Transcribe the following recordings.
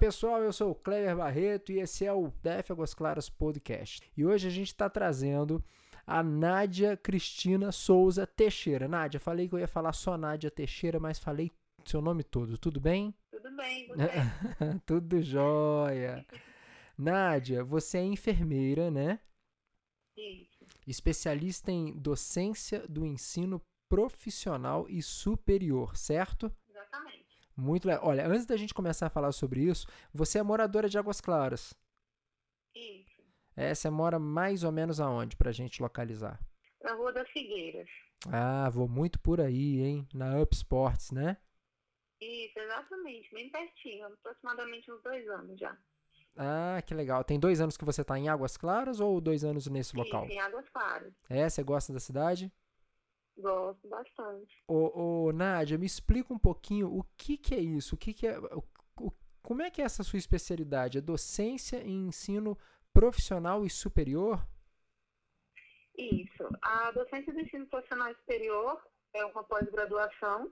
pessoal, eu sou o Cleber Barreto e esse é o DF Águas Claras Podcast. E hoje a gente está trazendo a Nádia Cristina Souza Teixeira. Nádia, falei que eu ia falar só Nádia Teixeira, mas falei seu nome todo, tudo bem? Tudo bem, você? tudo jóia. Nádia, você é enfermeira, né? Isso. Especialista em docência do ensino profissional e superior, certo? Muito legal. Olha, antes da gente começar a falar sobre isso, você é moradora de Águas Claras. Isso. É, você mora mais ou menos aonde pra gente localizar? Na Rua das Figueiras. Ah, vou muito por aí, hein? Na Up Sports, né? Isso, exatamente. Bem pertinho. Aproximadamente uns dois anos já. Ah, que legal. Tem dois anos que você tá em Águas Claras ou dois anos nesse local? Isso, em Águas Claras. É, você gosta da cidade? Gosto bastante. Ô, ô, Nádia, me explica um pouquinho o que, que é isso, o que, que é. O, o, como é que é essa sua especialidade? É docência em ensino profissional e superior? Isso. A docência do ensino profissional e superior é uma pós-graduação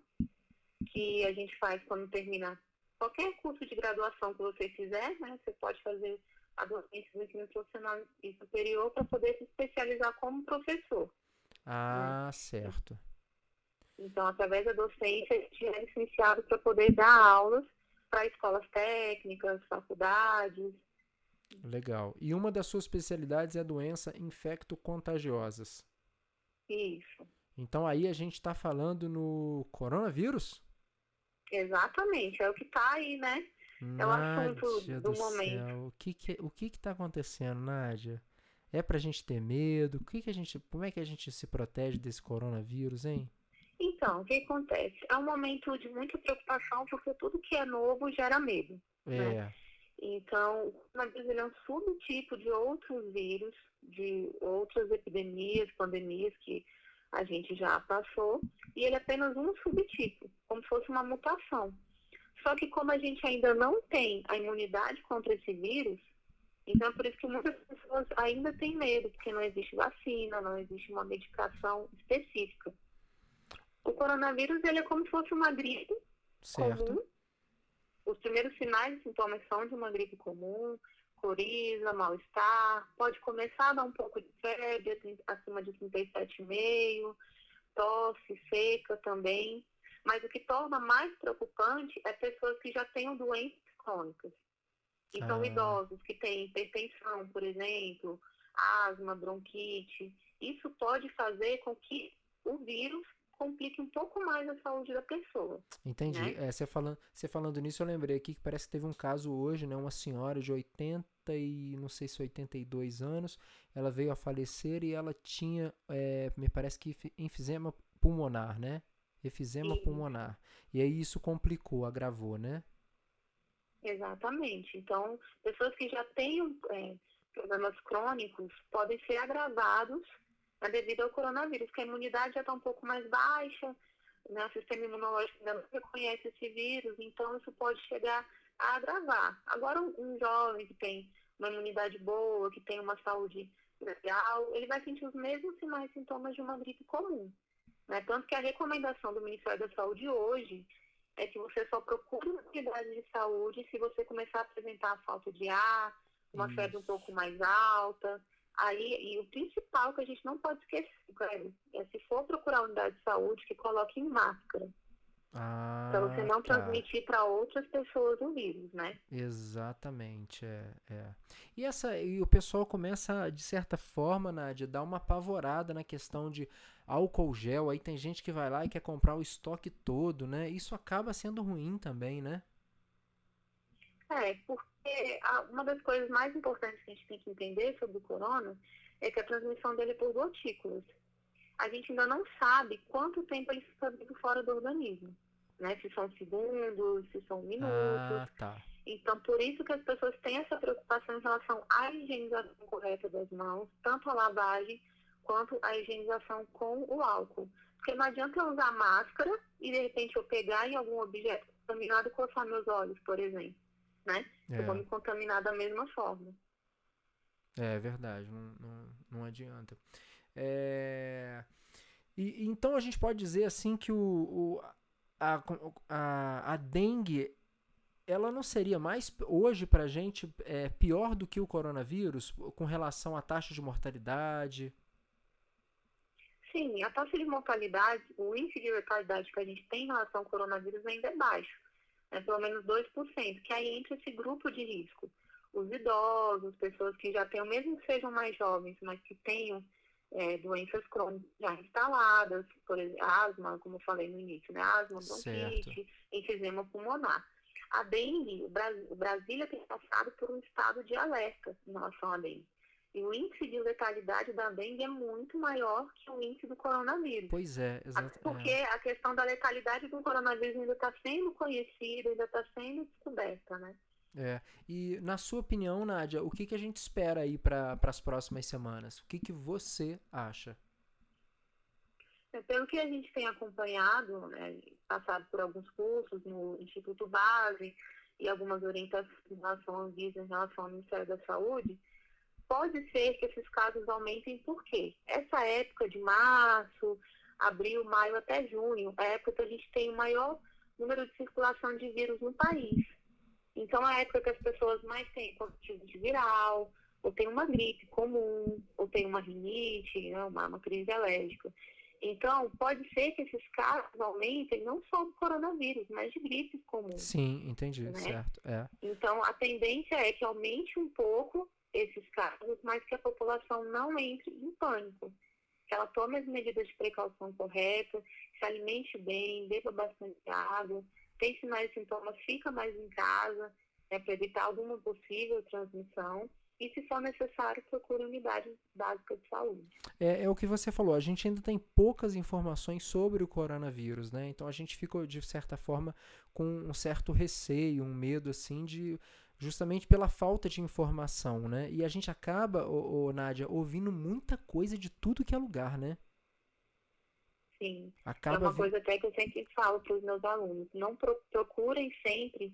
que a gente faz quando termina qualquer curso de graduação que você fizer, né? Você pode fazer a docência do ensino profissional e superior para poder se especializar como professor. Ah, né? certo. Então, através da docência, a gente é licenciado para poder dar aulas para escolas técnicas, faculdades. Legal. E uma das suas especialidades é a doença infecto-contagiosas. Isso. Então aí a gente está falando no coronavírus? Exatamente, é o que está aí, né? É o assunto do, do momento. Céu. O que que, o que que tá acontecendo, Nádia? É pra gente ter medo? O que que a gente, como é que a gente se protege desse coronavírus, hein? Então, o que acontece? É um momento de muita preocupação porque tudo que é novo gera medo. É. Né? Então, o coronavírus é um subtipo de outros vírus, de outras epidemias, pandemias que a gente já passou, e ele é apenas um subtipo, como se fosse uma mutação. Só que como a gente ainda não tem a imunidade contra esse vírus, então é por isso que muitas pessoas ainda têm medo, porque não existe vacina, não existe uma medicação específica. O coronavírus ele é como se fosse uma gripe certo. comum. Os primeiros sinais e sintomas são de uma gripe comum, coriza, mal-estar, pode começar a dar um pouco de febre, acima de 37,5, tosse seca também. Mas o que torna mais preocupante é pessoas que já tenham doenças crônicas. Então, ah. idosos que têm hipertensão, por exemplo, asma, bronquite, isso pode fazer com que o vírus complique um pouco mais a saúde da pessoa. Entendi. Né? É, você, falando, você falando nisso, eu lembrei aqui que parece que teve um caso hoje, né? Uma senhora de 80 e não sei se 82 anos, ela veio a falecer e ela tinha, é, me parece que enfisema pulmonar, né? Efizema Sim. pulmonar. E aí isso complicou, agravou, né? Exatamente. Então, pessoas que já têm é, problemas crônicos podem ser agravados né, devido ao coronavírus, que a imunidade já está um pouco mais baixa, né, o sistema imunológico ainda não reconhece esse vírus, então isso pode chegar a agravar. Agora, um, jovem que tem uma imunidade boa, que tem uma saúde legal, ele vai sentir os mesmos sinais e sintomas de uma gripe comum. Né? Tanto que a recomendação do Ministério da Saúde hoje é que você só procure uma unidade de saúde se você começar a apresentar falta de ar, uma Isso. febre um pouco mais alta. Aí, e o principal que a gente não pode esquecer, é se for procurar unidade de saúde, que coloque em máscara. Ah, para você não tá. transmitir para outras pessoas o vírus, né? Exatamente, é, é. E, essa, e o pessoal começa, de certa forma, Nádia, dar uma apavorada na questão de álcool gel. Aí tem gente que vai lá e quer comprar o estoque todo, né? Isso acaba sendo ruim também, né? É, porque uma das coisas mais importantes que a gente tem que entender sobre o corona é que a transmissão dele é por gotículas a gente ainda não sabe quanto tempo ele fica vivo fora do organismo. Né? Se são segundos, se são minutos. Ah, tá. Então, por isso que as pessoas têm essa preocupação em relação à higienização correta das mãos, tanto a lavagem quanto a higienização com o álcool. Porque não adianta eu usar máscara e, de repente, eu pegar em algum objeto contaminado e coçar meus olhos, por exemplo. Né? É. Eu vou me contaminar da mesma forma. É verdade, não, não, não adianta. É... E, então a gente pode dizer assim que o, o a, a, a dengue ela não seria mais hoje para a gente é, pior do que o coronavírus com relação à taxa de mortalidade? Sim, a taxa de mortalidade, o índice de mortalidade que a gente tem em relação ao coronavírus ainda é baixo, é pelo menos 2%, que aí entra esse grupo de risco. Os idosos, pessoas que já têm, mesmo que sejam mais jovens, mas que tenham é, doenças crônicas já instaladas, por exemplo, asma, como eu falei no início, né? Asma, bronquite, enfisema pulmonar. A dengue, o Brasília tem passado por um estado de alerta em relação à dengue. E o índice de letalidade da dengue é muito maior que o índice do coronavírus. Pois é, exatamente. Porque é. a questão da letalidade do coronavírus ainda está sendo conhecida, ainda está sendo descoberta, né? É. E na sua opinião, Nádia, o que, que a gente espera aí para as próximas semanas? O que, que você acha? É, pelo que a gente tem acompanhado, né, passado por alguns cursos no Instituto Base e algumas orientações em relação ao em relação ao Ministério da Saúde, pode ser que esses casos aumentem por quê? Essa época de março, abril, maio até junho, é a época que a gente tem o maior número de circulação de vírus no país. Então, é a época que as pessoas mais têm de viral, ou tem uma gripe comum, ou tem uma rinite, né, uma, uma crise alérgica. Então, pode ser que esses casos aumentem não só do coronavírus, mas de gripes comuns. Sim, entendi, né? certo. É. Então, a tendência é que aumente um pouco esses casos, mas que a população não entre em pânico. Que ela tome as medidas de precaução corretas, se alimente bem, beba bastante água, tem sinais e sintomas, fica mais em casa, né, para evitar alguma possível transmissão e, se for necessário, procure unidade básica de saúde. É, é, o que você falou, a gente ainda tem poucas informações sobre o coronavírus, né? Então a gente ficou, de certa forma, com um certo receio, um medo, assim, de justamente pela falta de informação, né? E a gente acaba, ô, ô, Nádia, ouvindo muita coisa de tudo que é lugar, né? Sim. Acaba é uma coisa até que eu sempre falo para os meus alunos. Não procurem sempre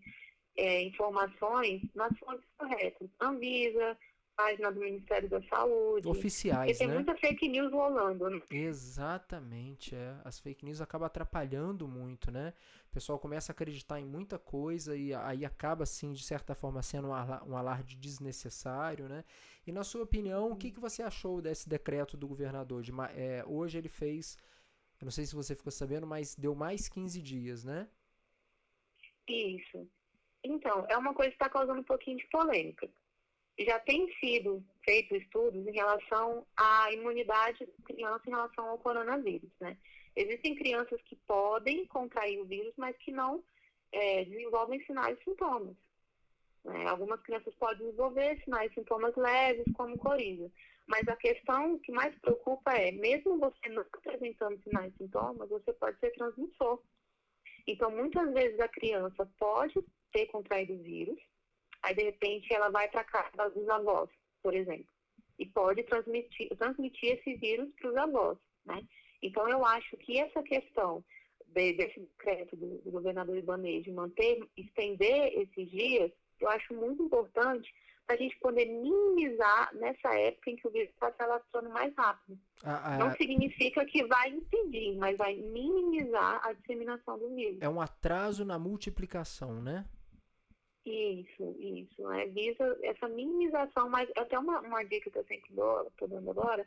é, informações nas fontes corretas. Anvisa, página do Ministério da Saúde. Oficiais, Porque tem né? muita fake news rolando. Né? Exatamente, é. As fake news acabam atrapalhando muito, né? O pessoal começa a acreditar em muita coisa e aí acaba, assim, de certa forma, sendo um, um alarde desnecessário, né? E na sua opinião, o que, que você achou desse decreto do governador? De, é, hoje ele fez, eu não sei se você ficou sabendo, mas deu mais 15 dias, né? Isso. Então, é uma coisa que está causando um pouquinho de polêmica. Já tem sido feitos estudos em relação à imunidade da criança em relação ao coronavírus, né? Existem crianças que podem contrair o vírus, mas que não é, desenvolvem sinais e sintomas. Né? Algumas crianças podem desenvolver sinais sintomas leves, como coriza. Mas a questão que mais preocupa é, mesmo você não apresentando sinais e sintomas, você pode ser transmissor. Então, muitas vezes a criança pode ter contraído o vírus, aí de repente ela vai para casa dos avós, por exemplo, e pode transmitir, transmitir esse vírus para os avós, né? Então eu acho que essa questão de, desse decreto do, do governador Ibanez de manter, estender esses dias, eu acho muito importante para a gente poder minimizar nessa época em que o vírus está se alastrando mais rápido. Ah, ah, Não significa que vai impedir, mas vai minimizar a disseminação do vírus. É um atraso na multiplicação, né? Isso, isso. Né? Visa essa minimização, mas até uma, uma dica que eu sempre dou, estou dando agora,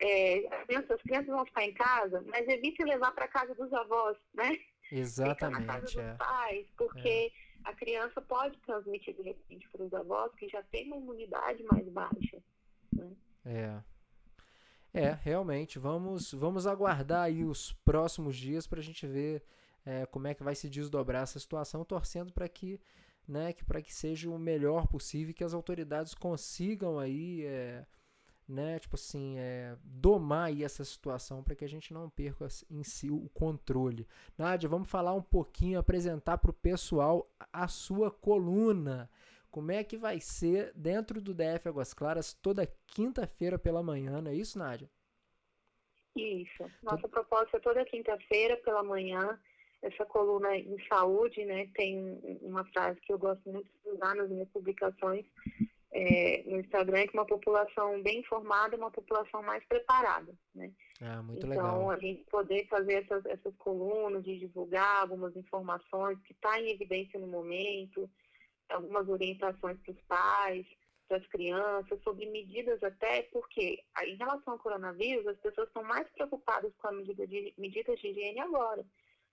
é, as, crianças, as crianças vão ficar em casa, mas evite levar para casa dos avós, né? Exatamente. Fica na casa é. dos pais, porque é. A criança pode transmitir de repente para os avós que já tem uma imunidade mais baixa. Né? É. É, realmente. Vamos, vamos aguardar aí os próximos dias para a gente ver é, como é que vai se desdobrar essa situação, torcendo para que né, que para que seja o melhor possível, que as autoridades consigam aí, é, né, tipo assim, é, domar aí essa situação para que a gente não perca em si o controle. Nádia, vamos falar um pouquinho, apresentar para o pessoal a sua coluna. Como é que vai ser dentro do DF Águas Claras toda quinta-feira pela manhã, não é isso, Nádia? Isso. Nossa proposta é toda quinta-feira pela manhã essa coluna em saúde, né, tem uma frase que eu gosto muito de usar nas minhas publicações, é, no Instagram que uma população bem informada é uma população mais preparada, né? Ah, muito então, legal. a gente poder fazer essas, essas colunas de divulgar algumas informações que estão tá em evidência no momento, algumas orientações para os pais, para as crianças, sobre medidas até, porque em relação ao coronavírus, as pessoas estão mais preocupadas com as medida de, medidas de higiene agora.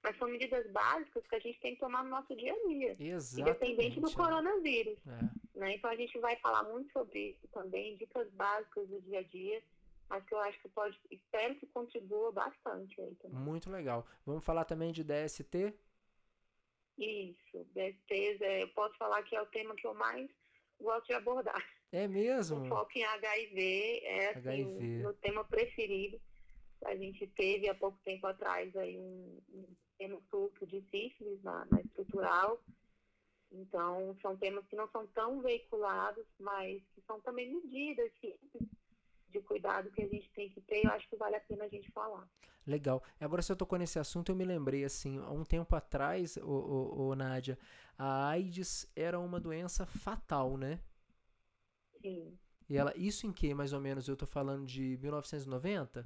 Mas são medidas básicas que a gente tem que tomar no nosso dia a dia. Exatamente. Independente do é. coronavírus. É. Né? Então a gente vai falar muito sobre isso também, dicas básicas do dia a dia, mas que eu acho que pode, espero que contribua bastante aí também. Muito legal. Vamos falar também de DST? Isso, DSTs, é, eu posso falar que é o tema que eu mais gosto de abordar. É mesmo? O foco em HIV é assim, o meu tema preferido. A gente teve há pouco tempo atrás aí um, um tema de sífilis na, na estrutural. Então, são temas que não são tão veiculados, mas que são também medidas simples de cuidado que a gente tem que ter. Eu acho que vale a pena a gente falar. Legal. Agora, se eu tocou nesse assunto, eu me lembrei, assim, há um tempo atrás, ô, ô, ô Nádia, a AIDS era uma doença fatal, né? Sim. E ela, isso em que, mais ou menos? Eu tô falando de 1990?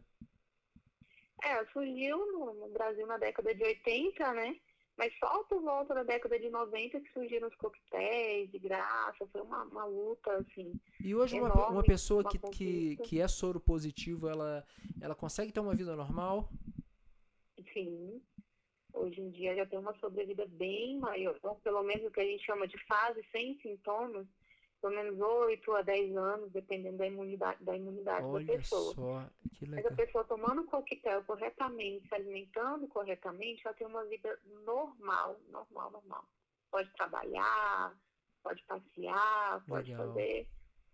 É, surgiu no, no Brasil na década de 80, né? Mas só por volta da década de 90 que surgiram os coquetéis de graça, foi uma, uma luta, assim. E hoje uma, enorme, uma pessoa uma que, que, que é soro positivo, ela, ela consegue ter uma vida normal? Sim. Hoje em dia já tem uma sobrevida bem maior, pelo menos o que a gente chama de fase sem sintomas, pelo menos 8 a 10 anos, dependendo da imunidade, da imunidade da Olha pessoa. só, que Mas a legal. pessoa tomando coquetel corretamente, se alimentando corretamente, ela tem uma vida normal, normal, normal. Pode trabalhar, pode passear, pode Legal. fazer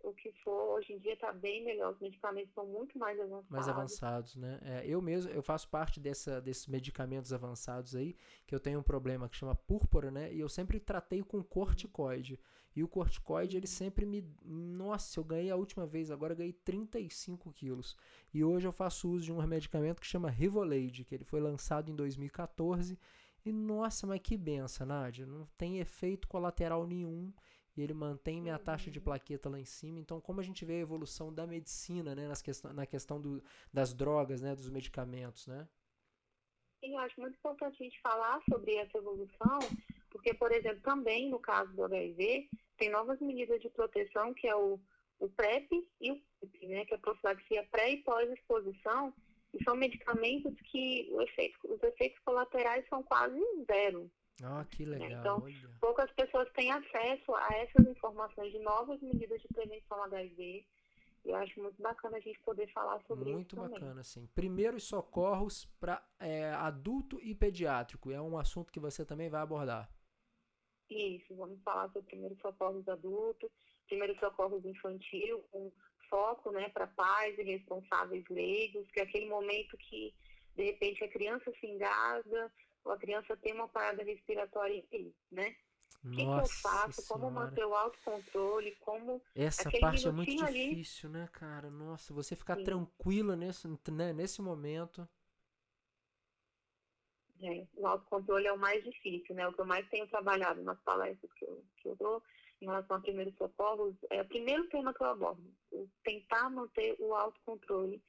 o que for. Hoje em dia está bem melhor, os medicamentos são muito mais avançados. mais avançados, né? É, eu mesmo, eu faço parte dessa, desses medicamentos avançados aí, que eu tenho um problema que chama púrpura, né? E eu sempre tratei com corticoide. E o corticoide, ele sempre me... Nossa, eu ganhei a última vez, agora ganhei 35 quilos. E hoje eu faço uso de um medicamento que chama Rivoleide, que ele foi lançado em 2014. E nossa, mas que benção, Nádia. Não tem efeito colateral nenhum. E ele mantém minha taxa de plaqueta lá em cima. Então, como a gente vê a evolução da medicina, né, nas questão, na questão do, das drogas, né, dos medicamentos, né? Sim, eu acho muito importante a gente falar sobre essa evolução, porque, por exemplo, também no caso do HIV, tem novas medidas de proteção, que é o, o PrEP e o PrEP, né, que é a profilaxia pré e pós-exposição, e são medicamentos que efeito, os efeitos colaterais são quase zero. Ah, que legal. Então, olha. Poucas pessoas têm acesso a essas informações de novas medidas de prevenção HIV, e eu acho muito bacana a gente poder falar sobre Muito isso também. bacana, sim. Primeiros socorros para adulto e pediátrico. É um assunto que você também vai abordar. Isso, vamos falar sobre primeiros socorros adultos, primeiros socorros infantil, com foco né, para pais e responsáveis leigos, que é aquele momento que, de repente, a criança se engasga, a criança tem uma parada respiratória, né? O que, que eu faço? Como senhora. manter o autocontrole? Como. Essa aquele parte é muito ali- difícil, né, cara? Nossa, você ficar Sim. tranquila nesse, né, nesse momento. É, o autocontrole é o mais difícil, né? O que eu mais tenho trabalhado nas palestras que eu, que eu dou em relação a primeiros socorros é o primeiro tema que eu abordo. tentar manter o autocontrole.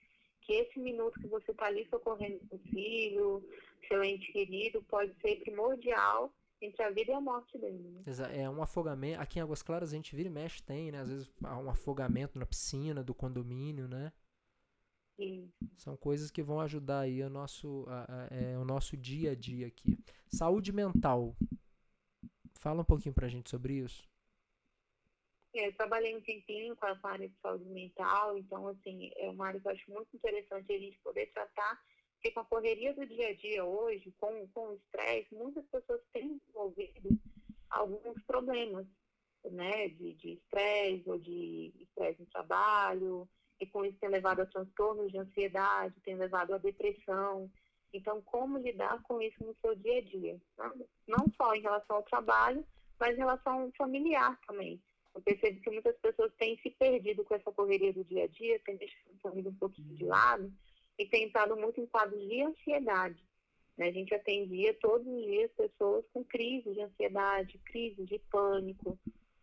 Que esse minuto que você está ali socorrendo seu filho, seu ente querido, pode ser primordial entre a vida e a morte dele. Né? É um afogamento. Aqui em Águas Claras a gente vira e mexe, tem, né? Às vezes há um afogamento na piscina do condomínio, né? E São coisas que vão ajudar aí o nosso, a- a- é, o nosso dia a dia aqui. Saúde mental. Fala um pouquinho pra gente sobre isso. É, eu trabalhei um tempinho com a área de saúde mental, então, assim, é uma área que eu acho muito interessante a gente poder tratar, porque com a correria do dia a dia hoje, com, com o estresse, muitas pessoas têm desenvolvido alguns problemas, né, de de estresse ou de estresse no trabalho, e com isso tem levado a transtornos de ansiedade, tem levado a depressão. Então, como lidar com isso no seu dia a dia? Não, não só em relação ao trabalho, mas em relação familiar também. Eu percebo que muitas pessoas têm se perdido com essa correria do dia a dia, têm deixado a família um pouquinho de lado e têm entrado muito em quadros de ansiedade. né? A gente atendia todos os dias pessoas com crises de ansiedade, crises de pânico,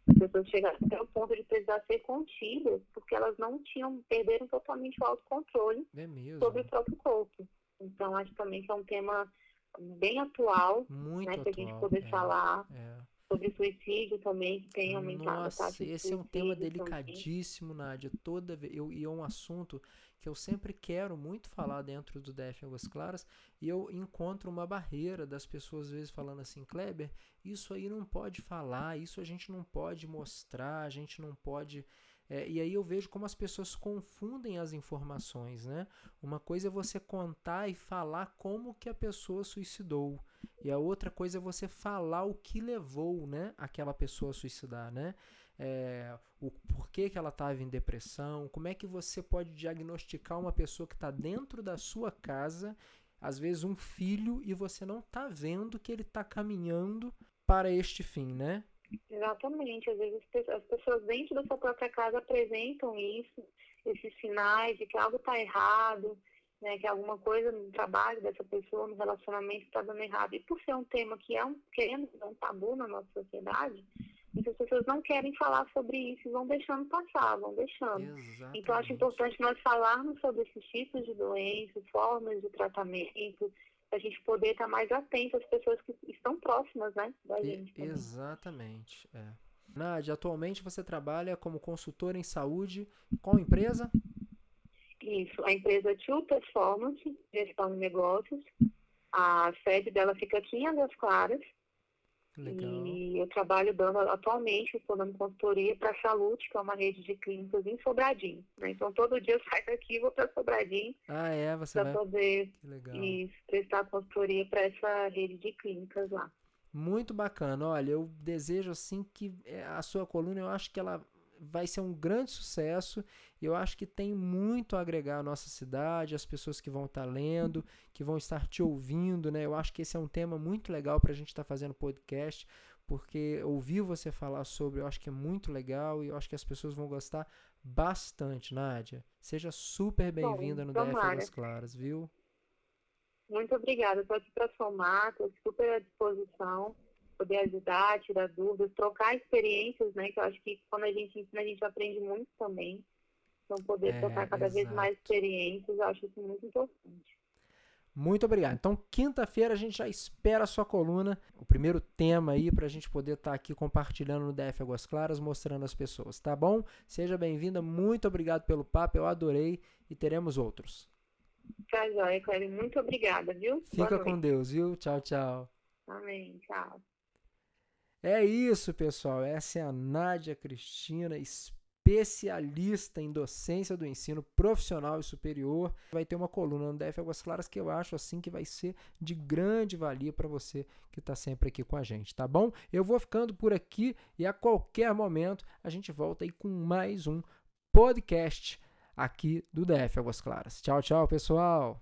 As pessoas chegaram até o ponto de precisar ser contidas, porque elas não tinham, perderam totalmente o autocontrole é sobre o próprio corpo. Então, acho também que é um tema bem atual, Muito né, atual, para a gente poder é, falar é. Sobre suicídio também, que tem aumentado Nossa, a taxa de esse é um tema suicídio também. delicadíssimo, Nádia. Toda eu, e é um assunto que eu sempre quero muito falar dentro do DF Águas Claras, e eu encontro uma barreira das pessoas às vezes falando assim, Kleber, isso aí não pode falar, isso a gente não pode mostrar, a gente não pode. É, e aí eu vejo como as pessoas confundem as informações, né? Uma coisa é você contar e falar como que a pessoa suicidou. E a outra coisa é você falar o que levou, né, aquela pessoa a suicidar, né? É, o porquê que ela estava em depressão, como é que você pode diagnosticar uma pessoa que está dentro da sua casa, às vezes um filho, e você não está vendo que ele está caminhando para este fim, né? Exatamente. Às vezes as pessoas dentro da sua própria casa apresentam isso, esses sinais de que algo está errado, né, que alguma coisa no trabalho dessa pessoa, no relacionamento está dando errado. E por ser um tema que é um, querendo, é um tabu na nossa sociedade, muitas pessoas não querem falar sobre isso e vão deixando passar, vão deixando. Exatamente. Então, acho importante nós falarmos sobre esses tipos de doenças, formas de tratamento, a gente poder estar mais atento às pessoas que estão próximas, né, da gente. Exatamente, é. Nádia, atualmente você trabalha como consultora em saúde. Qual empresa? Isso, a empresa Tio Performance, gestão de negócios. A sede dela fica aqui em Águas Claras. Legal. E eu trabalho dando, atualmente, estou dando consultoria para a Salute, que é uma rede de clínicas em Sobradinho. Né? Então, todo dia eu saio daqui e vou para Sobradinho. Ah, é? Você Para vai... poder isso, prestar consultoria para essa rede de clínicas lá. Muito bacana. Olha, eu desejo assim que é, a sua coluna, eu acho que ela vai ser um grande sucesso. Eu acho que tem muito a agregar à nossa cidade, as pessoas que vão estar lendo, que vão estar te ouvindo, né? Eu acho que esse é um tema muito legal para a gente estar fazendo podcast, porque ouvir você falar sobre, eu acho que é muito legal e eu acho que as pessoas vão gostar bastante, Nádia. Seja super bem-vinda no DF. Águas Claras, viu? Muito obrigada. Estou aqui para somar, estou super à disposição, poder ajudar, tirar dúvidas, trocar experiências, né? Que eu acho que quando a gente ensina, a gente aprende muito também. Então, poder É, trocar cada vez exato. mais experiências, eu acho isso muito importante. Muito obrigado. Então, quinta-feira a gente já espera a sua coluna, o primeiro tema aí para a gente poder estar aqui compartilhando no DF Águas Claras, mostrando as pessoas, tá bom? Seja bem-vinda, muito obrigado pelo papo, eu adorei e teremos outros. Tá, joia, Cléber. Muito obrigada, viu? Fica com. Deus, viu? Tchau, tchau. Amém. Tchau. É isso, pessoal. Essa é a Nádia Cristina, especialista em docência do ensino profissional e superior. Vai ter uma coluna no DF Águas Claras que eu acho assim que vai ser de grande valia para você que está sempre aqui com a gente, tá bom? Eu vou ficando por aqui e a qualquer momento a gente volta aí com mais um podcast aqui do DF Águas Claras. Tchau, tchau, pessoal.